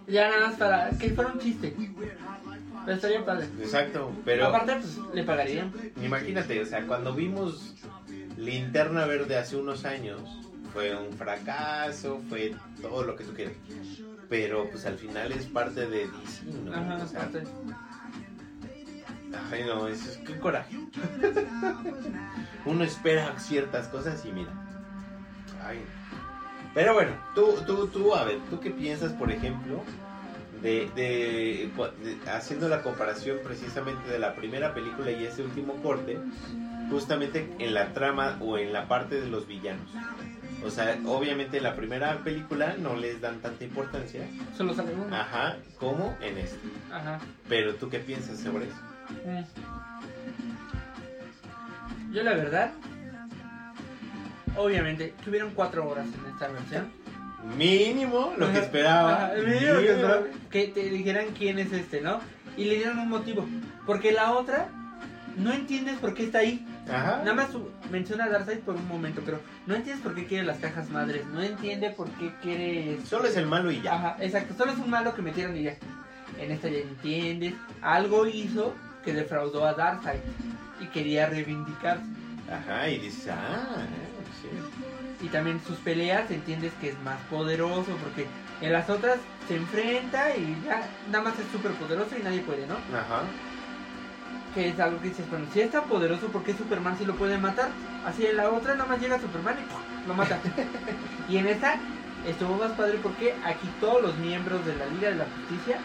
Ya nada más para que fuera un chiste. Pero estaría padre. Exacto, pero Aparte, pues le pagarían. imagínate, o sea, cuando vimos Linterna Verde hace unos años, fue un fracaso, fue todo lo que tú quieras. Pero pues al final es parte de DC, ¿no? Ajá, O sea. Ay, no, eso es qué coraje. Uno espera ciertas cosas y mira. Ay. Pero bueno, tú, tú, tú, a ver, ¿tú qué piensas, por ejemplo, de, de, de- haciendo la comparación precisamente de la primera película y ese último corte, justamente en la trama o en la parte de los villanos? O sea, obviamente en la primera película no les dan tanta importancia, Solo sale uno. ajá, como en esta. Ajá. Pero tú qué piensas sobre eso? Mm. Yo la verdad, obviamente, tuvieron cuatro horas en esta versión. Mínimo lo que esperaba. Ajá, el mínimo que te dijeran quién es este, ¿no? Y le dieron un motivo. Porque la otra, no entiendes por qué está ahí. Ajá. Nada más menciona a Darkseid por un momento, pero no entiendes por qué quiere las cajas madres. No entiende por qué quiere... Solo es el malo y ya. Ajá, exacto. Solo es un malo que metieron y ya. En esta ya entiendes. Algo hizo que defraudó a Darkseid. Y quería reivindicarse. Ajá, y dices, ah, eh, sí. Y también sus peleas entiendes que es más poderoso. Porque en las otras se enfrenta y ya nada más es súper poderoso y nadie puede, ¿no? Ajá. Que es algo que dices, bueno, si es tan poderoso, ¿por qué Superman sí lo puede matar? Así en la otra nada más llega Superman y ¡pum! lo mata. y en esta estuvo más padre porque aquí todos los miembros de la Liga de la Justicia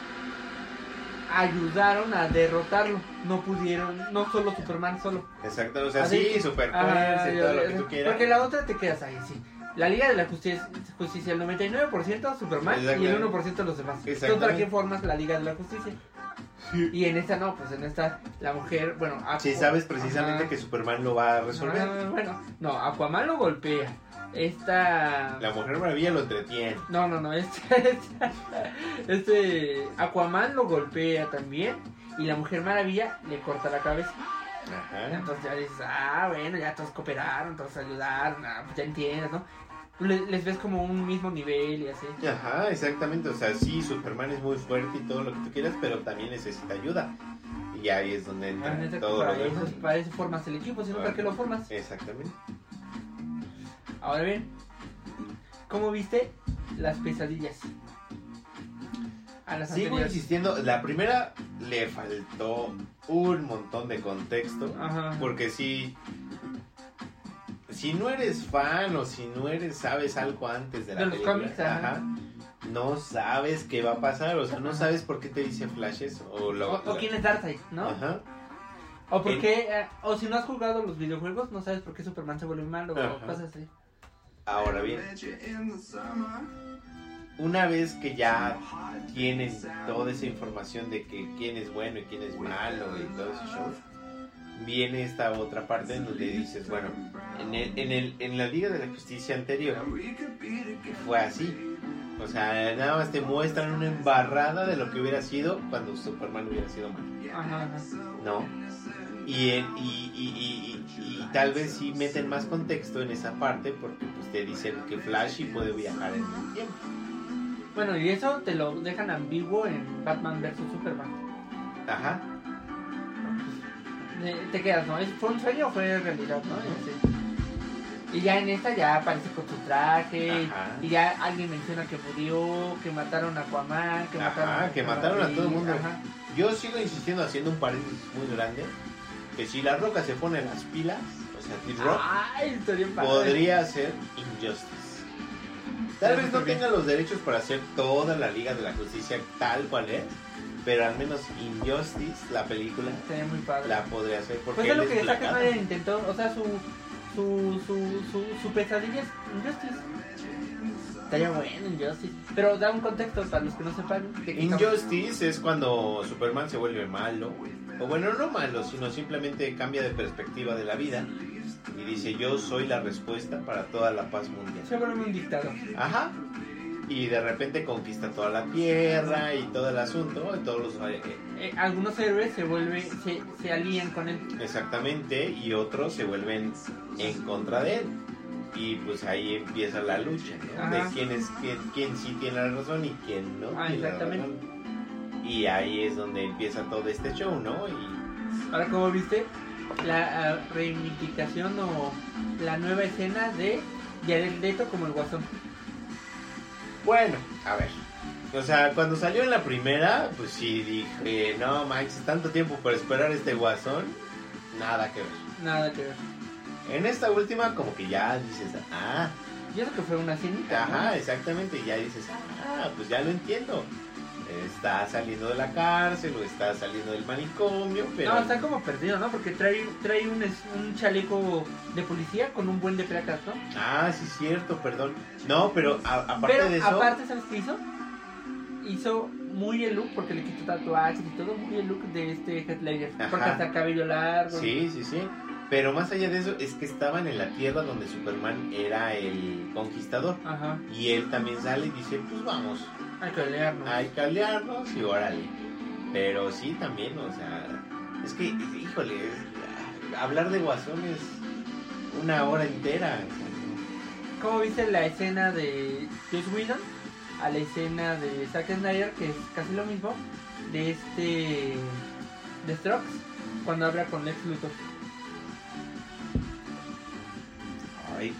ayudaron a derrotarlo. No pudieron, no solo Superman solo. Exacto, o sea, Así- sí, super Ah, y todo lo que tú quieras. Porque la otra te quedas ahí, sí. La Liga de la Justicia, justicia el 99% Superman y el Exactamente. 1% los demás. Entonces. ¿para qué formas la Liga de la Justicia? Y en esta no, pues en esta la mujer, bueno, Sí, Aqua- sabes precisamente Ajá. que Superman lo va a resolver. Ah, bueno, no, Aquaman lo golpea. Esta. La Mujer Maravilla lo entretiene. No, no, no, este, este. Aquaman lo golpea también. Y la Mujer Maravilla le corta la cabeza. Ajá. Entonces ya dices, ah, bueno, ya todos cooperaron, todos ayudaron, ah, pues ya entiendes, ¿no? Le- les ves como un mismo nivel y así. Ajá, exactamente. O sea, sí, Superman es muy fuerte y todo lo que tú quieras, pero también necesita ayuda. Y ahí es donde entra Ah, neta, todo para, lo eso, para eso formas el equipo, si no, ¿para qué lo formas? Exactamente. Ahora bien, ¿cómo viste las pesadillas? A las Sigo anteriores. insistiendo, la primera le faltó un montón de contexto. Ajá. Porque si. Si no eres fan o si no eres, sabes algo antes de la De los película, cómics, ajá. no sabes qué va a pasar, o sea, no Ajá. sabes por qué te dice flashes o lo. O, o quién es Darkseid, ¿no? Ajá. O por qué, eh, o si no has jugado los videojuegos, no sabes por qué Superman se vuelve malo o Ajá. cosas así. Ahora bien, una vez que ya tienen toda esa información de que quién es bueno y quién es malo y todo ese show, viene esta otra parte en donde dices, bueno, en, el, en, el, en la Liga de la Justicia anterior fue así. O sea, nada más te muestran una embarrada de lo que hubiera sido cuando Superman hubiera sido malo. ¿no? Y, en- y, y, y- y- y tal vez sí meten más contexto en esa parte porque pues te dicen que Flash sí puede viajar en el tiempo. Bueno, y eso te lo dejan ambiguo en Batman vs Superman. Ajá. de- te quedas, ¿no? ¿Es- ¿Fue un sueño o fue realidad, no? Este, y ya en esta ya aparece con su traje Ajá. y ya alguien menciona que murió, que mataron a Aquaman, que Ajá, mataron que mataron a todo el mundo. Ajá. Yo sigo insistiendo haciendo un paréntesis muy grande. Que si la roca se pone las pilas, o sea, T-Rock, Ay, podría ser Injustice. Tal vez no tenga los derechos para hacer toda la Liga de la Justicia tal cual es, pero al menos Injustice, la película, Estaría muy padre. la podría hacer porque Pues es lo que Zack. Snyder intentó, o sea, su, su, su, su, su pesadilla es Injustice. Estaría bueno Injustice. Pero da un contexto para los que no sepan. Injustice es cuando Superman se vuelve malo, o bueno, no malo, sino simplemente cambia de perspectiva de la vida y dice yo soy la respuesta para toda la paz mundial. Se vuelve un dictador. Ajá. Y de repente conquista toda la tierra y todo el asunto, y todos los eh, Eh, algunos héroes se vuelven, se, se alían con él. exactamente, y otros se vuelven en contra de él. Y pues ahí empieza la lucha, ¿no? De quién es quién, quién sí tiene la razón y quién no. Ah, tiene la razón. Y ahí es donde empieza todo este show, ¿no? Y Ahora, como viste, la ah, reivindicación o la nueva escena de Jared Leto como el guasón. Bueno, a ver. O sea, cuando salió en la primera, pues sí dije, no manches, tanto tiempo por esperar este guasón, nada que ver. Nada que ver. En esta última, como que ya dices, ah, Y eso que fue una cinta. ¿no? ajá, exactamente, ya dices, ah, pues ya lo entiendo. Está saliendo de la cárcel o está saliendo del manicomio, pero. No, está como perdido, ¿no? Porque trae, trae un, un chaleco de policía con un buen de placas, ¿no? Ah, sí, cierto, perdón. No, pero a- aparte Pero de eso. aparte, ¿sabes qué hizo? Hizo muy el look, porque le quitó tatuajes y todo, muy el look de este. Ajá. Porque hasta el cabello largo. Sí, sí, sí. Pero más allá de eso, es que estaban en la tierra donde Superman era el conquistador. Ajá, Y él también sale y dice, pues vamos, hay que leernos. hay que aliarnos y órale. Pero sí, también, o sea, es que, híjole, es- hablar de Guasón es una hora entera. ¿Cómo viste la escena de Joss Whedon? A la escena de Zack Snyder, que es casi lo mismo, de este. de Strokes, cuando habla con Lex Luthor. Ay.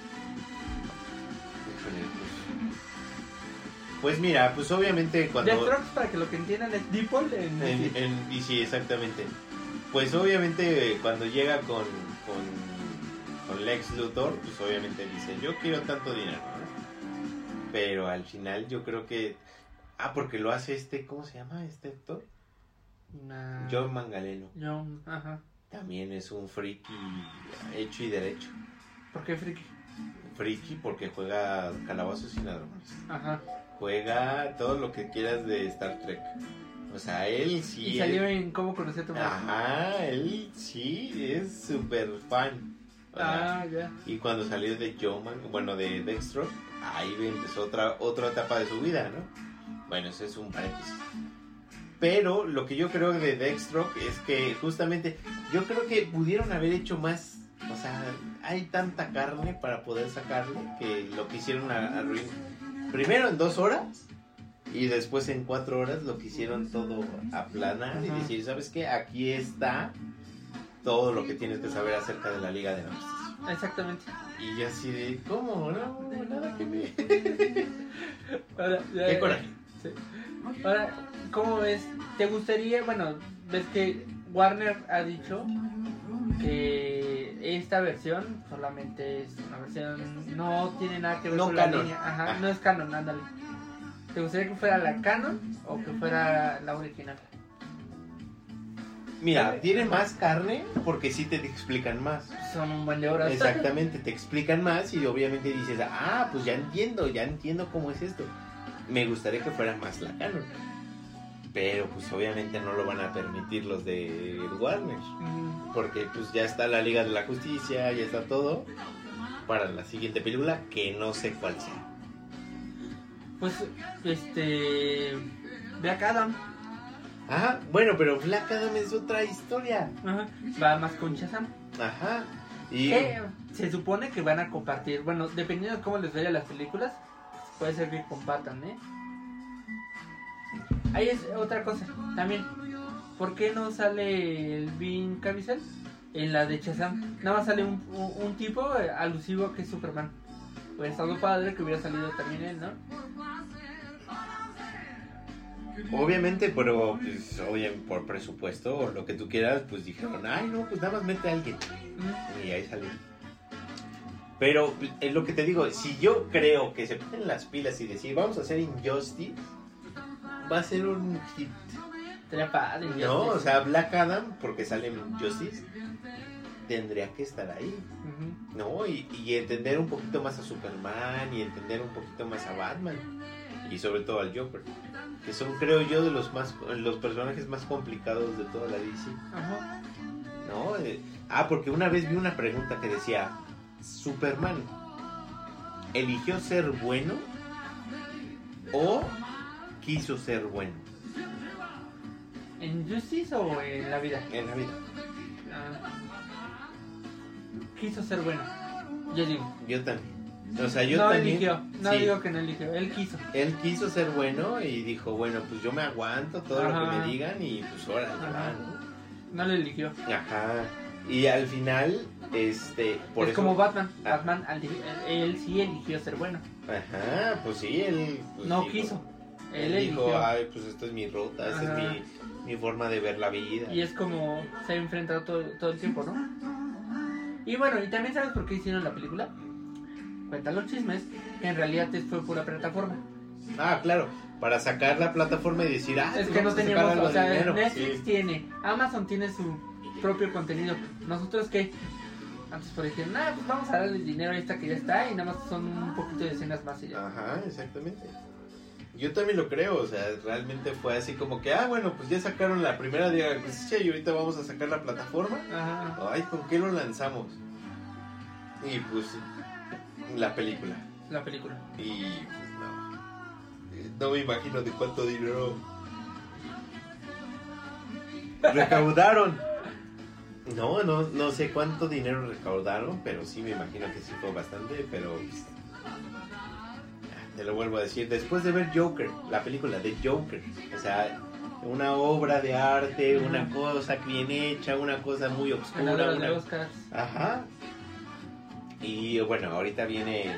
Pues mira, pues obviamente cuando... The Strokes, para que lo que entiendan, es Deeple en. En, en- y sí, exactamente. Pues obviamente cuando llega con, con, con Lex Luthor, pues obviamente dice, yo quiero tanto dinero. ¿no? Pero al final yo creo que... Ah, porque lo hace este, ¿cómo se llama este actor? John Mangaleno. John, ajá. También es un friki hecho y derecho. ¿Por qué friki? Friki porque juega calabozos y ladrones. Ajá. Juega todo lo que quieras de Star Trek. O sea, él sí... y salió en Cómo conocer a tu madre. Ajá, él sí es súper fan. O sea, Ah, ya. Y cuando salió de Joman, bueno, de Dextro, ahí empezó otra, otra etapa de su vida, ¿no? Bueno, ese es un paréntesis. Pero lo que yo creo de Dextro es que justamente yo creo que pudieron haber hecho más. O sea, hay tanta carne para poder sacarle que lo que hicieron a, a Ruin- Primero en dos horas y después en cuatro horas lo quisieron todo aplanar y decir, ¿sabes qué? Aquí está todo lo que tienes que saber acerca de la Liga de Justicia. Exactamente. Y yo así de, ¿cómo? No, nada que ver. Ahora, ya- Qué coraje. Sí. Ahora, ¿cómo ves? ¿Te gustaría, bueno, ves que Warner ha dicho que esta versión solamente es una versión, no tiene nada que ver No con canon. la línea, ajá, Ah. no es canon, ándale. ¿Te gustaría que fuera la canon o que fuera la original? Mira, tiene más carne porque sí te explican más. Son un buen de horas. Exactamente, te explican más y obviamente dices, ah, pues ya entiendo, ya entiendo cómo es esto. Me gustaría que fuera más la canon. Pero pues obviamente no lo van a permitir los de Warner. Porque pues ya está la Liga de la Justicia, ya está todo para la siguiente película, que no sé cuál sea. Pues, este. Black Adam. Ajá, bueno, pero Black Adam es otra historia. Ajá. Va más con Shazam. Ajá. Y se supone que van a compartir. Bueno, dependiendo de cómo les vaya las películas, puede ser que compartan, ¿eh? Ahí es otra cosa también. ¿Por qué no sale el Vin Caviezel? En la de Shazam, nada más sale un, un, un tipo eh, alusivo que es Superman. Hubiera estado padre que hubiera salido también él, ¿no? Obviamente, pero pues, oye, por presupuesto o lo que tú quieras, pues dijeron, ay, no, pues nada más mete a alguien. Y ahí salió. Pero es lo que te digo, si yo creo que se ponen las pilas y decir, vamos a hacer Injustice, va a ser un hit. Padre. No, o sea, Black Adam, porque sale en Injustice, tendría que estar ahí. ¿no? Y, y entender un poquito más a Superman y entender un poquito más a Batman y sobre todo al Joker, que son creo yo de los más los personajes más complicados de toda la DC, Ajá. ¿no? Eh, ah, porque una vez vi una pregunta que decía, Superman eligió ser bueno o quiso ser bueno ¿En Justice o en la vida? en la vida. Ah. Quiso ser bueno. Yo digo. Yo también. O sea, yo no también. eligió. No sí. digo que no eligió. Él quiso. Él quiso ser bueno y dijo, bueno, pues yo me aguanto todo lo que me digan y pues ahora Ajá. No lo eligió. Ajá. Y al final, este, por es eso. como Batman. Ah. Batman, él, él sí eligió ser bueno. Ajá, pues sí, él. pues, no quiso. Él, Él dijo, eligió. ay, pues esta es mi ruta, esta Ajá. es mi, mi forma de ver la vida. Y es como se ha enfrentado todo, todo el tiempo, ¿no? Y bueno, ¿y también sabes por qué hicieron la película? Cuentan los chismes que en realidad fue pura plataforma. Ah, claro, para sacar la plataforma y decir, ah, es que no teníamos, o sea, dinero. Netflix Sí. tiene, Amazon tiene su propio contenido. ¿Nosotros qué? Antes por dijeron, ah, pues vamos a darle dinero a esta que ya está y nada más son un poquito de escenas más y ya. Ajá, exactamente. Yo también lo creo, o sea, realmente fue así como que, ah, bueno, pues ya sacaron la primera de pues, che, y ahorita vamos a sacar la plataforma. Ajá, Ay, ¿con qué lo lanzamos? Y pues la película. la película. Y pues no. No me imagino de cuánto dinero recaudaron. No, no, no sé cuánto dinero recaudaron, pero sí me imagino que sí fue bastante, pero pues, te lo vuelvo a decir, después de ver Joker, la película de Joker, o sea, una obra de arte, una cosa bien hecha, una cosa muy obscura, Ganadora una- de Oscars. Ajá. Y bueno, ahorita viene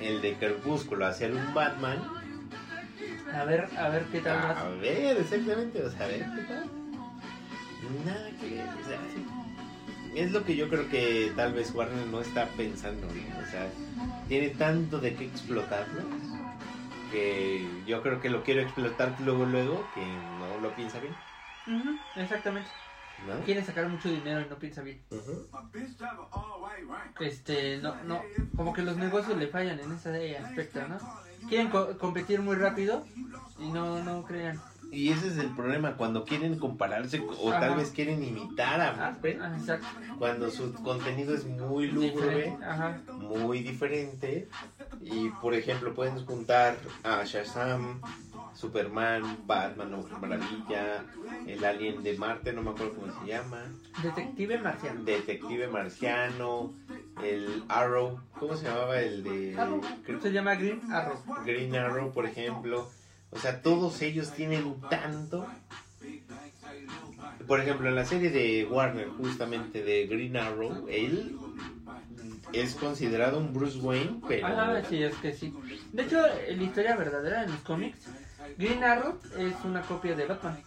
el de Crepúsculo hacer un Batman. A ver, a ver qué tal A más. ver, exactamente, o sea, a ver qué tal. Nada que ver, o sea, es lo que yo creo que tal vez Warner no está pensando, ¿no? O sea, tiene tanto de qué explotarlo que yo creo que lo quiero explotar luego, luego, que no lo piensa bien, Ujú, exactamente. ¿no? Quiere sacar mucho dinero y no piensa bien. Ujú. Este, no, no, como que los negocios le fallan en ese aspecto, ¿no? Quieren co- competir muy rápido y no, no crean. Y ese es el problema, cuando quieren compararse o Ajá. tal vez quieren imitar a Marvel. ah, cuando su contenido es muy lúgubre, muy diferente. Y por ejemplo, pueden juntar a Shazam, Superman, Batman, Maravilla, el alien de Marte, no me acuerdo cómo se llama, Detective marciano. Detective Marciano, el Arrow, ¿cómo se llamaba el de Arrow. Se llama Green Arrow. Green Arrow, por ejemplo? O sea, todos ellos tienen tanto. Por ejemplo, en la serie de Warner, justamente de Green Arrow, él es considerado un Bruce Wayne, pero sí, es que sí. De hecho, la historia verdadera en los cómics, Green Arrow es una copia de Batman.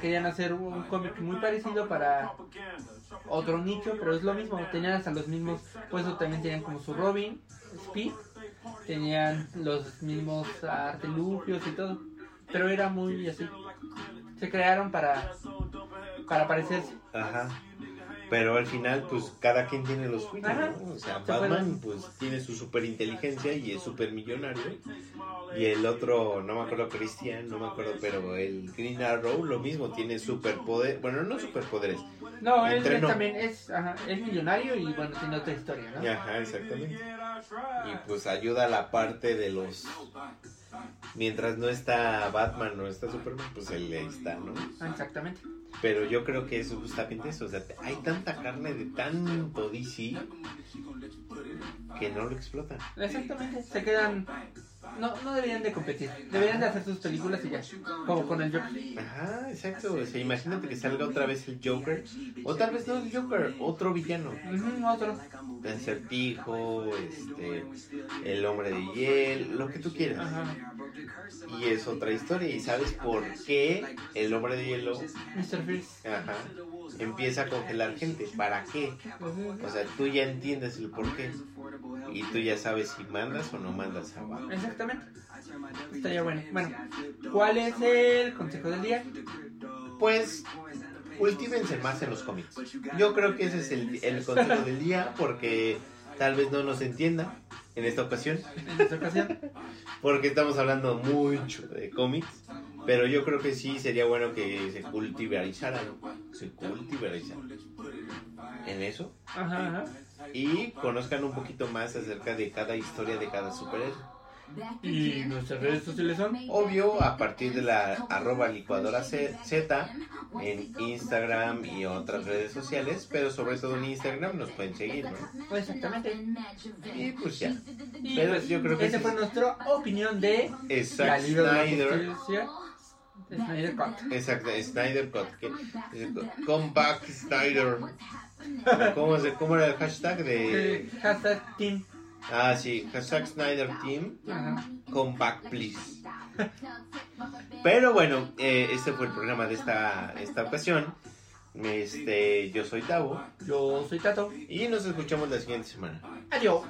Querían hacer un cómic muy parecido para otro nicho, pero es lo mismo. Tenían hasta los mismos, pues también tenían como su Robin, Speed, tenían los mismos artilugios y todo. Pero era muy así. Se crearon para, para parecerse. Pero al final, pues cada quien tiene los suyos. ¿no? O sea, Se Batman, pues tiene su super inteligencia y es super millonario. Y el otro, no me acuerdo, Christian, no me acuerdo, pero el Green Arrow, lo mismo, tiene superpoder. Bueno, no superpoderes. No, él, también es, ajá, es millonario y bueno, tiene otra historia, ¿no? Ajá, exactamente. Y pues ayuda a la parte de los. Mientras no está Batman, no está Superman, pues él ahí está, ¿no? Exactamente. Pero yo creo que es justamente eso. O sea, hay tanta carne de tanto DC que no lo explotan. Exactamente. Se quedan no, no deberían de competir. Deberían de hacer sus películas y ya. Como con el Joker. Ajá, exacto. O sea, imagínate que salga otra vez el Joker. O tal vez no el Joker, otro villano. Ujú, otro. El acertijo, este, el hombre de hiel, lo que tú quieras. Ajá. Y es otra historia. ¿Y sabes por qué el hombre de hielo Mr. Freeze. ajá, empieza a congelar gente? ¿Para qué? Ujú. O sea, tú ya entiendes el por qué. Y tú ya sabes si mandas o no mandas a Batman. Exactamente. Estaría bueno. Bueno, ¿cuál es el consejo del día? Pues cultívense más en los cómics. Yo creo que ese es el, el consejo del día porque tal vez no nos entienda en esta ocasión En esta ocasión. porque estamos hablando mucho de cómics. Pero yo creo que sí sería bueno que se cultivarizara, se cultivarizara en eso Ajá, ajá. Y conozcan un poquito más acerca de cada historia de cada superhéroe. ¿Y nuestras redes sociales son? Obvio, a partir de la arroba licuadora Z en Instagram y otras redes sociales, pero sobre todo en Instagram nos pueden seguir, ¿no? Exactamente. Y pues ya. Y Pero pues, yo creo que esa fue es- nuestra opinión de la Snyder. Snyder Cut. Exacto, Snyder Cut. back Snyder. ¿Cómo, se, ¿Cómo era el hashtag de...? Hashtag Team. Ah, sí, hashtag Snyder Team. Ajá. Come back, please. Pero bueno, eh, este fue el programa de esta, esta ocasión. Este, yo soy Tavo Yo soy Tato. y nos escuchamos la siguiente semana. Adiós.